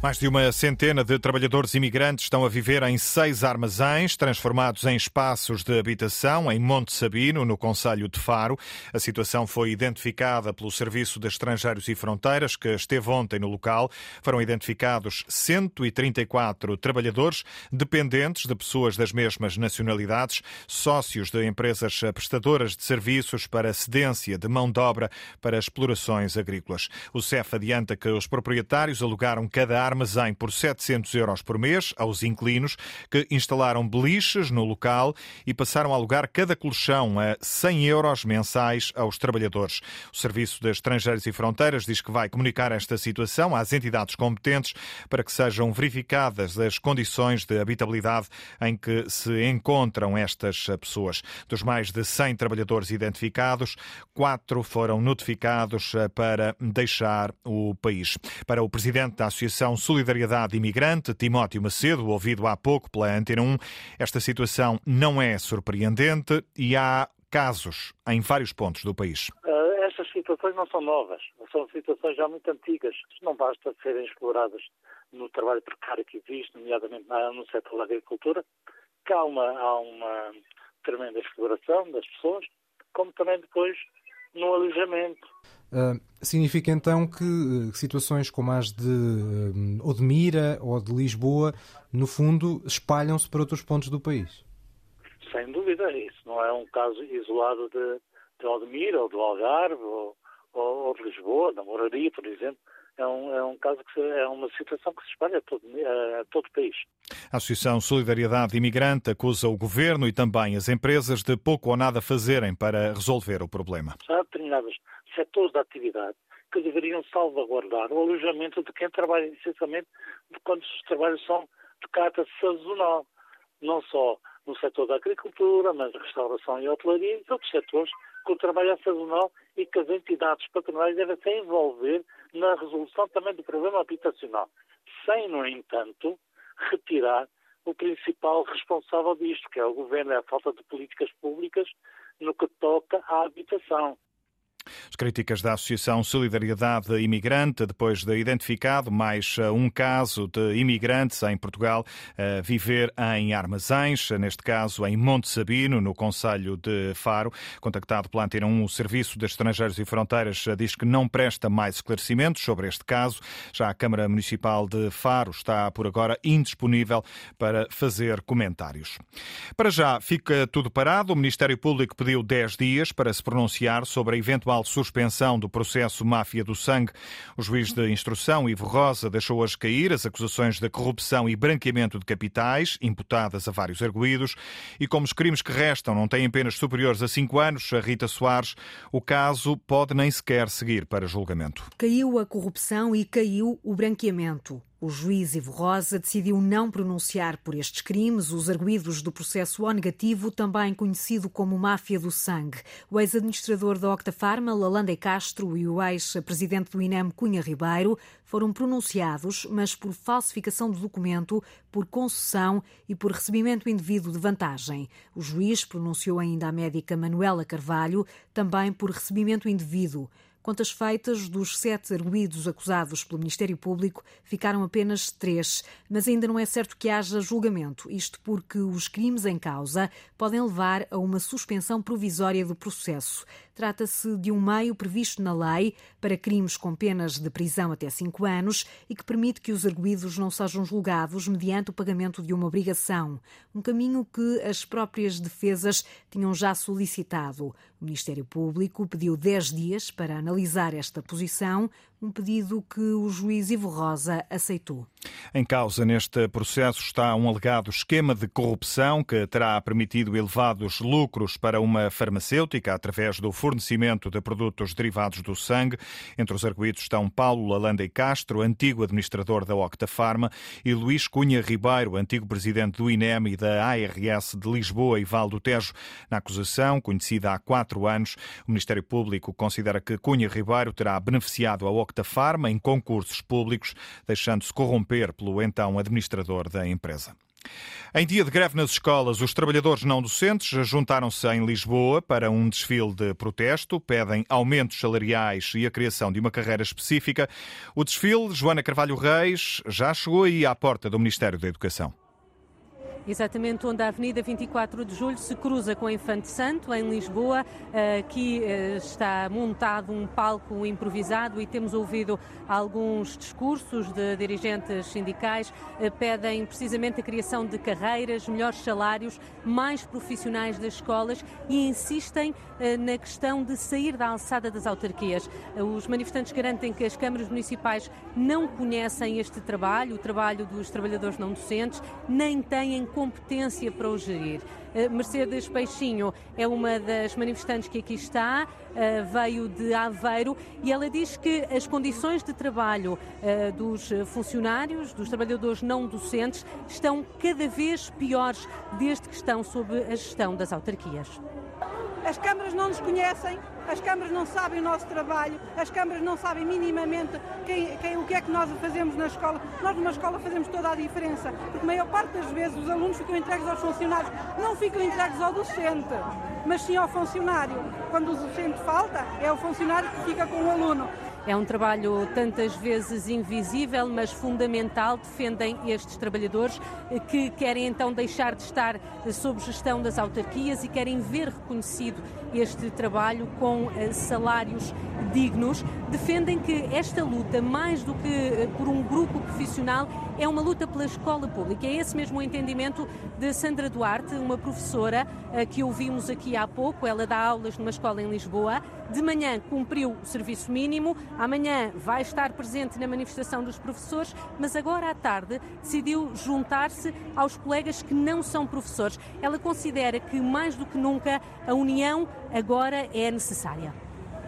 Mais de uma centena de trabalhadores imigrantes estão a viver em seis armazéns, transformados em espaços de habitação em Monte Sabino, no Conselho de Faro. A situação foi identificada pelo Serviço de Estrangeiros e Fronteiras, que esteve ontem no local. Foram identificados 134 trabalhadores, dependentes de pessoas das mesmas nacionalidades, sócios de empresas prestadoras de serviços para cedência de mão de obra para explorações agrícolas. O CEF adianta que os proprietários alugaram cada armazém por 700 euros por mês aos inquilinos que instalaram beliches no local e passaram a alugar cada colchão a 100 euros mensais aos trabalhadores. O Serviço de Estrangeiros e Fronteiras diz que vai comunicar esta situação às entidades competentes para que sejam verificadas as condições de habitabilidade em que se encontram estas pessoas. Dos mais de 100 trabalhadores identificados, quatro foram notificados para deixar o país. Para o presidente da Associação Solidariedade Imigrante, Timóteo Macedo, ouvido há pouco pela Antena 1, esta situação não é surpreendente e há casos em vários pontos do país. Uh, estas situações não são novas, são situações já muito antigas. Não basta serem exploradas no trabalho precário que existe, nomeadamente no setor da agricultura, há uma, há uma tremenda exploração das pessoas, como também depois no alojamento. Uh, significa então que uh, situações como as de uh, ou de Mira ou de Lisboa, no fundo, espalham-se para outros pontos do país? Sem dúvida, isso não é um caso isolado de, de Odmira ou do Algarve ou, ou, ou, de Lisboa, da Moraria, por exemplo. É um, é um caso que se, é uma situação que se espalha a todo, a todo o país. A Associação Solidariedade Imigrante acusa o governo e também as empresas de pouco ou nada fazerem para resolver o problema. Há determinados setores da atividade que deveriam salvaguardar o alojamento de quem trabalha essencialmente quando os trabalhos são de caráter sazonal, não só no setor da agricultura, mas restauração e hotelaria e outros setores que o trabalho é sazonal e que as entidades patronais devem se envolver na resolução também do problema habitacional, sem, no entanto, retirar o principal responsável disto, que é o governo, é a falta de políticas públicas no que toca à habitação. As críticas da Associação Solidariedade Imigrante, depois de identificado mais eh, um caso de imigrantes em Portugal a viver em armazéns, neste caso em Monte Sabino, no Conselho de Faro. Contactado pela Antena 1, o Serviço de Estrangeiros e Fronteiras eh, diz que não presta mais esclarecimentos sobre este caso. Já a Câmara Municipal de Faro está, por agora, indisponível para fazer comentários. Para já, fica tudo parado. O Ministério Público pediu 10 dias para se pronunciar sobre a eventual eventual suspensão do processo Máfia do Sangue. O juiz de instrução, Ivo Rosa, deixou hoje cair as acusações de corrupção e branqueamento de capitais, imputadas a vários arguídos, e como os crimes que restam não têm penas superiores a cinco anos, a Rita Soares, o caso pode nem sequer seguir para julgamento. Caiu a corrupção e caiu o branqueamento. O juiz Ivo Rosa decidiu não pronunciar por estes crimes os arguídos do processo O negativo, também conhecido como máfia do sangue. O ex-administrador da Octafarma, Lalande Castro, e o ex-presidente do INEM, Cunha Ribeiro, foram pronunciados, mas por falsificação do documento, por concessão e por recebimento indevido de vantagem. O juiz pronunciou ainda a médica Manuela Carvalho, também por recebimento indevido. Contas feitas, dos sete arguídos acusados pelo Ministério Público, ficaram apenas três, mas ainda não é certo que haja julgamento, isto porque os crimes em causa podem levar a uma suspensão provisória do processo. Trata-se de um meio previsto na lei para crimes com penas de prisão até cinco anos e que permite que os arguídos não sejam julgados mediante o pagamento de uma obrigação, um caminho que as próprias defesas tinham já solicitado. O Ministério Público pediu 10 dias para analisar esta posição, um pedido que o juiz Ivo Rosa aceitou. Em causa neste processo está um alegado esquema de corrupção que terá permitido elevados lucros para uma farmacêutica através do fornecimento de produtos derivados do sangue. Entre os arguídos estão Paulo Lalanda e Castro, antigo administrador da Octafarma, e Luís Cunha Ribeiro, antigo presidente do INEM e da ARS de Lisboa e Val do Tejo. Na acusação, conhecida há quatro anos, o Ministério Público considera que Cunha Ribeiro terá beneficiado a Octafarma em concursos públicos, deixando-se corromper pelo então administrador da empresa. Em dia de greve nas escolas, os trabalhadores não docentes juntaram-se em Lisboa para um desfile de protesto, pedem aumentos salariais e a criação de uma carreira específica. O desfile, Joana Carvalho Reis, já chegou aí à porta do Ministério da Educação. Exatamente onde a Avenida 24 de Julho se cruza com a Infante Santo, em Lisboa. Aqui eh, está montado um palco improvisado e temos ouvido alguns discursos de dirigentes sindicais. Eh, pedem precisamente a criação de carreiras, melhores salários, mais profissionais das escolas e insistem eh, na questão de sair da alçada das autarquias. Os manifestantes garantem que as câmaras municipais não conhecem este trabalho, o trabalho dos trabalhadores não docentes, nem têm competência para o gerir. Eh, Mercedes Peixinho é uma das manifestantes que aqui está, eh, veio de Aveiro e ela diz que as condições de trabalho eh, dos funcionários, dos trabalhadores não docentes, estão cada vez piores desde que estão sob a gestão das autarquias. As câmaras não nos conhecem, as câmaras não sabem o nosso trabalho, as câmaras não sabem minimamente quem, quem, o que é que nós fazemos na escola. Nós numa escola fazemos toda a diferença, porque a maior parte das vezes os alunos ficam entregues aos funcionários, não ficam entregues ao docente, mas sim ao funcionário. Quando o docente falta, é o funcionário que fica com o aluno. É um trabalho tantas vezes invisível, mas fundamental. Defendem estes trabalhadores que querem então deixar de estar sob gestão das autarquias e querem ver reconhecido este trabalho com salários dignos. Defendem que esta luta, mais do que por um grupo profissional, é uma luta pela escola pública. É esse mesmo o entendimento de Sandra Duarte, uma professora que ouvimos aqui há pouco. Ela dá aulas numa escola em Lisboa. De manhã cumpriu o serviço mínimo, amanhã vai estar presente na manifestação dos professores, mas agora à tarde decidiu juntar-se aos colegas que não são professores. Ela considera que mais do que nunca a união agora é necessária.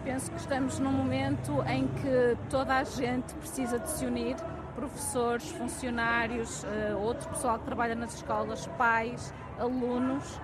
Penso que estamos num momento em que toda a gente precisa de se unir professores, funcionários, outro pessoal que trabalha nas escolas, pais, alunos,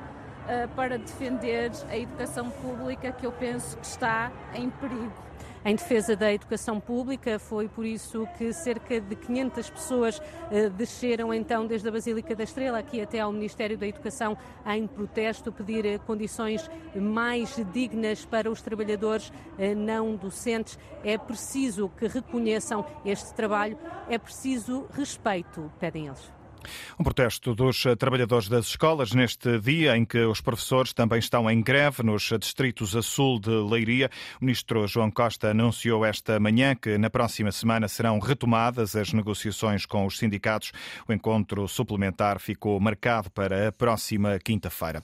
para defender a educação pública que eu penso que está em perigo. Em defesa da educação pública, foi por isso que cerca de 500 pessoas eh, desceram então desde a Basílica da Estrela aqui até ao Ministério da Educação em protesto, pedir eh, condições mais dignas para os trabalhadores eh, não docentes. É preciso que reconheçam este trabalho, é preciso respeito, pedem eles. Um protesto dos trabalhadores das escolas neste dia em que os professores também estão em greve nos distritos a sul de Leiria. O ministro João Costa anunciou esta manhã que na próxima semana serão retomadas as negociações com os sindicatos. O encontro suplementar ficou marcado para a próxima quinta-feira.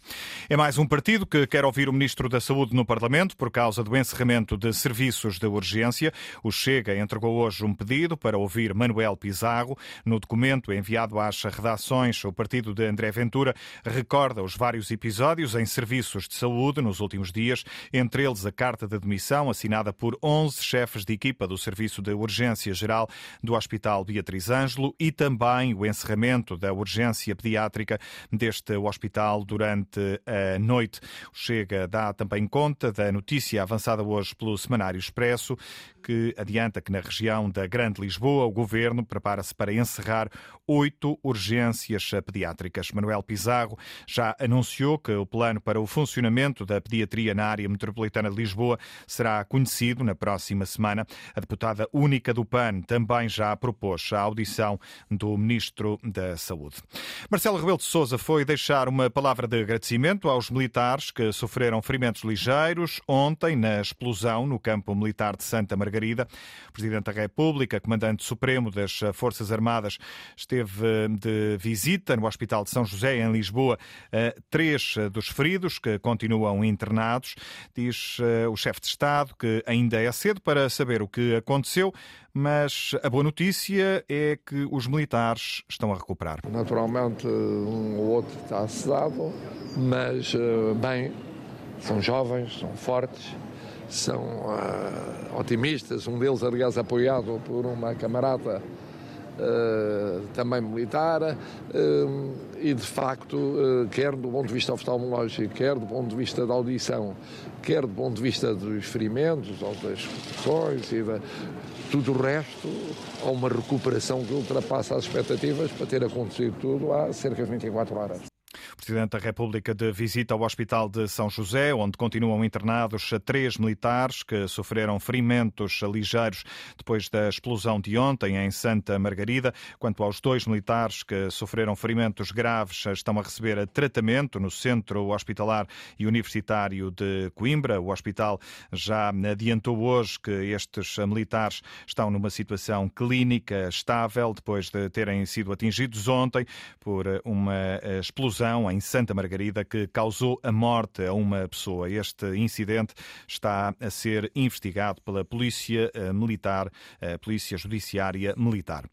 É mais um partido que quer ouvir o ministro da Saúde no Parlamento por causa do encerramento de serviços de urgência. O Chega entregou hoje um pedido para ouvir Manuel Pizarro. No documento enviado às redações, o partido de André Ventura recorda os vários episódios em serviços de saúde nos últimos dias, entre eles a carta de demissão assinada por 11 chefes de equipa do Serviço de Urgência Geral do Hospital Beatriz Ângelo e também o encerramento da urgência pediátrica deste hospital durante a noite. Chega dá também conta da notícia avançada hoje pelo Semanário Expresso, que adianta que na região da Grande Lisboa o governo prepara-se para encerrar oito urgências pediátricas. Manuel Pizarro já anunciou que o plano para o funcionamento da pediatria na área metropolitana de Lisboa será conhecido na próxima semana. A deputada única do PAN também já propôs a audição do Ministro da Saúde. Marcelo Rebelo de Sousa foi deixar uma palavra de agradecimento aos militares que sofreram ferimentos ligeiros ontem na explosão no campo militar de Santa Margarida. O Presidente da República, Comandante Supremo das Forças Armadas, esteve de visita no Hospital de São José, em Lisboa, três dos feridos que continuam internados. Diz o chefe de Estado que ainda é cedo para saber o que aconteceu, mas a boa notícia é que os militares estão a recuperar. Naturalmente, um ou outro está sedado, mas bem, são jovens, são fortes, são uh, otimistas. Um deles, aliás, apoiado por uma camarada também militar. Uh, e de facto, quer do ponto de vista oftalmológico, quer do ponto de vista da audição, quer do ponto de vista dos ferimentos ou das expressões e da, tudo o resto, há uma recuperação que ultrapassa as expectativas para ter acontecido tudo há cerca de 24 horas. Presidente da República de visita ao Hospital de São José, onde continuam internados três militares que sofreram ferimentos ligeiros depois da explosão de ontem em Santa Margarida. Quanto aos dois militares que sofreram ferimentos graves, estão a receber tratamento no Centro Hospitalar e Universitário de Coimbra. O hospital já adiantou hoje que estes militares estão numa situação clínica estável depois de terem sido atingidos ontem por uma explosão em Santa Margarida que causou a morte a uma pessoa. Este incidente está a ser investigado pela Polícia eh, Militar, eh, Polícia Judiciária Militar.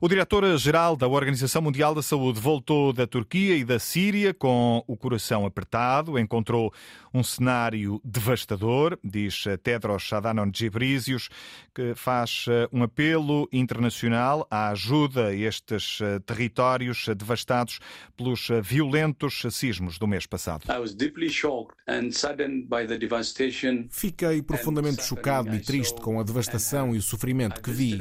O diretor-geral da Organização Mundial da Saúde voltou da Turquia e da Síria com o coração apertado, encontrou um cenário devastador, diz Tedros Adhanom Ghebreyesus, que faz eh, um apelo internacional à ajuda a estes territórios devastados pelos violentos violentos sismos do mês passado. Fiquei profundamente chocado e triste com a devastação e o sofrimento que vi.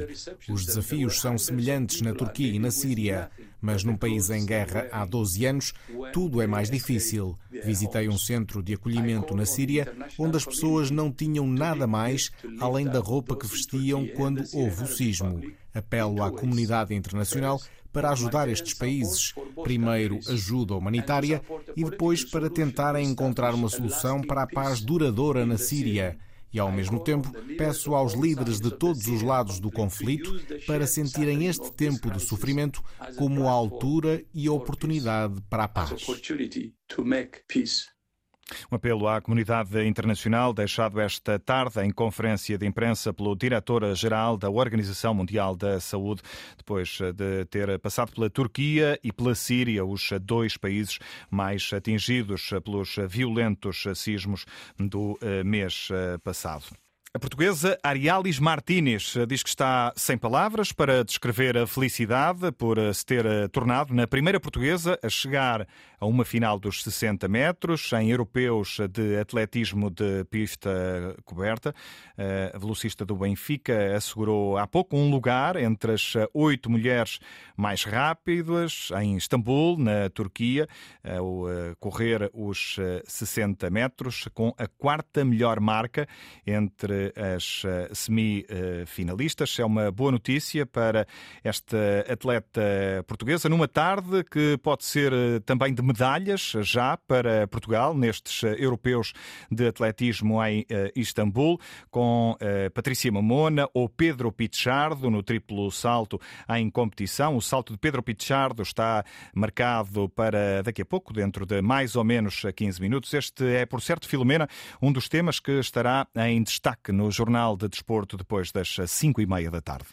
Os desafios são semelhantes na Turquia e na Síria, mas num país em guerra há 12 anos, tudo é mais difícil. Visitei um centro de acolhimento na Síria, onde as pessoas não tinham nada mais além da roupa que vestiam quando houve o sismo. Apelo à comunidade internacional para ajudar estes países. Primeiro, ajuda humanitária e depois para tentarem encontrar uma solução para a paz duradoura na Síria. E, ao mesmo tempo, peço aos líderes de todos os lados do conflito para sentirem este tempo de sofrimento como a altura e a oportunidade para a paz. Um apelo à comunidade internacional deixado esta tarde em conferência de imprensa pelo diretor-geral da Organização Mundial da Saúde, depois de ter passado pela Turquia e pela Síria, os dois países mais atingidos pelos violentos sismos do eh, mês eh, passado. A portuguesa Arialis Martínez diz que está sem palavras para descrever a felicidade por se ter tornado na primeira portuguesa a chegar a uma final dos 60 metros em europeus de atletismo de pista coberta. A velocista do Benfica assegurou há pouco um lugar entre as oito mulheres mais rápidas em Istambul, na Turquia, ao correr os 60 metros, com a quarta melhor marca entre as eh, semifinalistas. É uma boa notícia para esta atleta portuguesa numa tarde que pode ser eh, também de medalhas já para Portugal nestes eh, europeus de atletismo em Istambul, com Patrícia Mamona ou Pedro Pichardo no triplo salto em competição. O salto de Pedro Pichardo está marcado para daqui a pouco, dentro de mais ou menos 15 minutos. Este é, por certo, Filomena, um dos temas que estará em destaque no Jornal de Desporto depois das 5 e meia da tarde.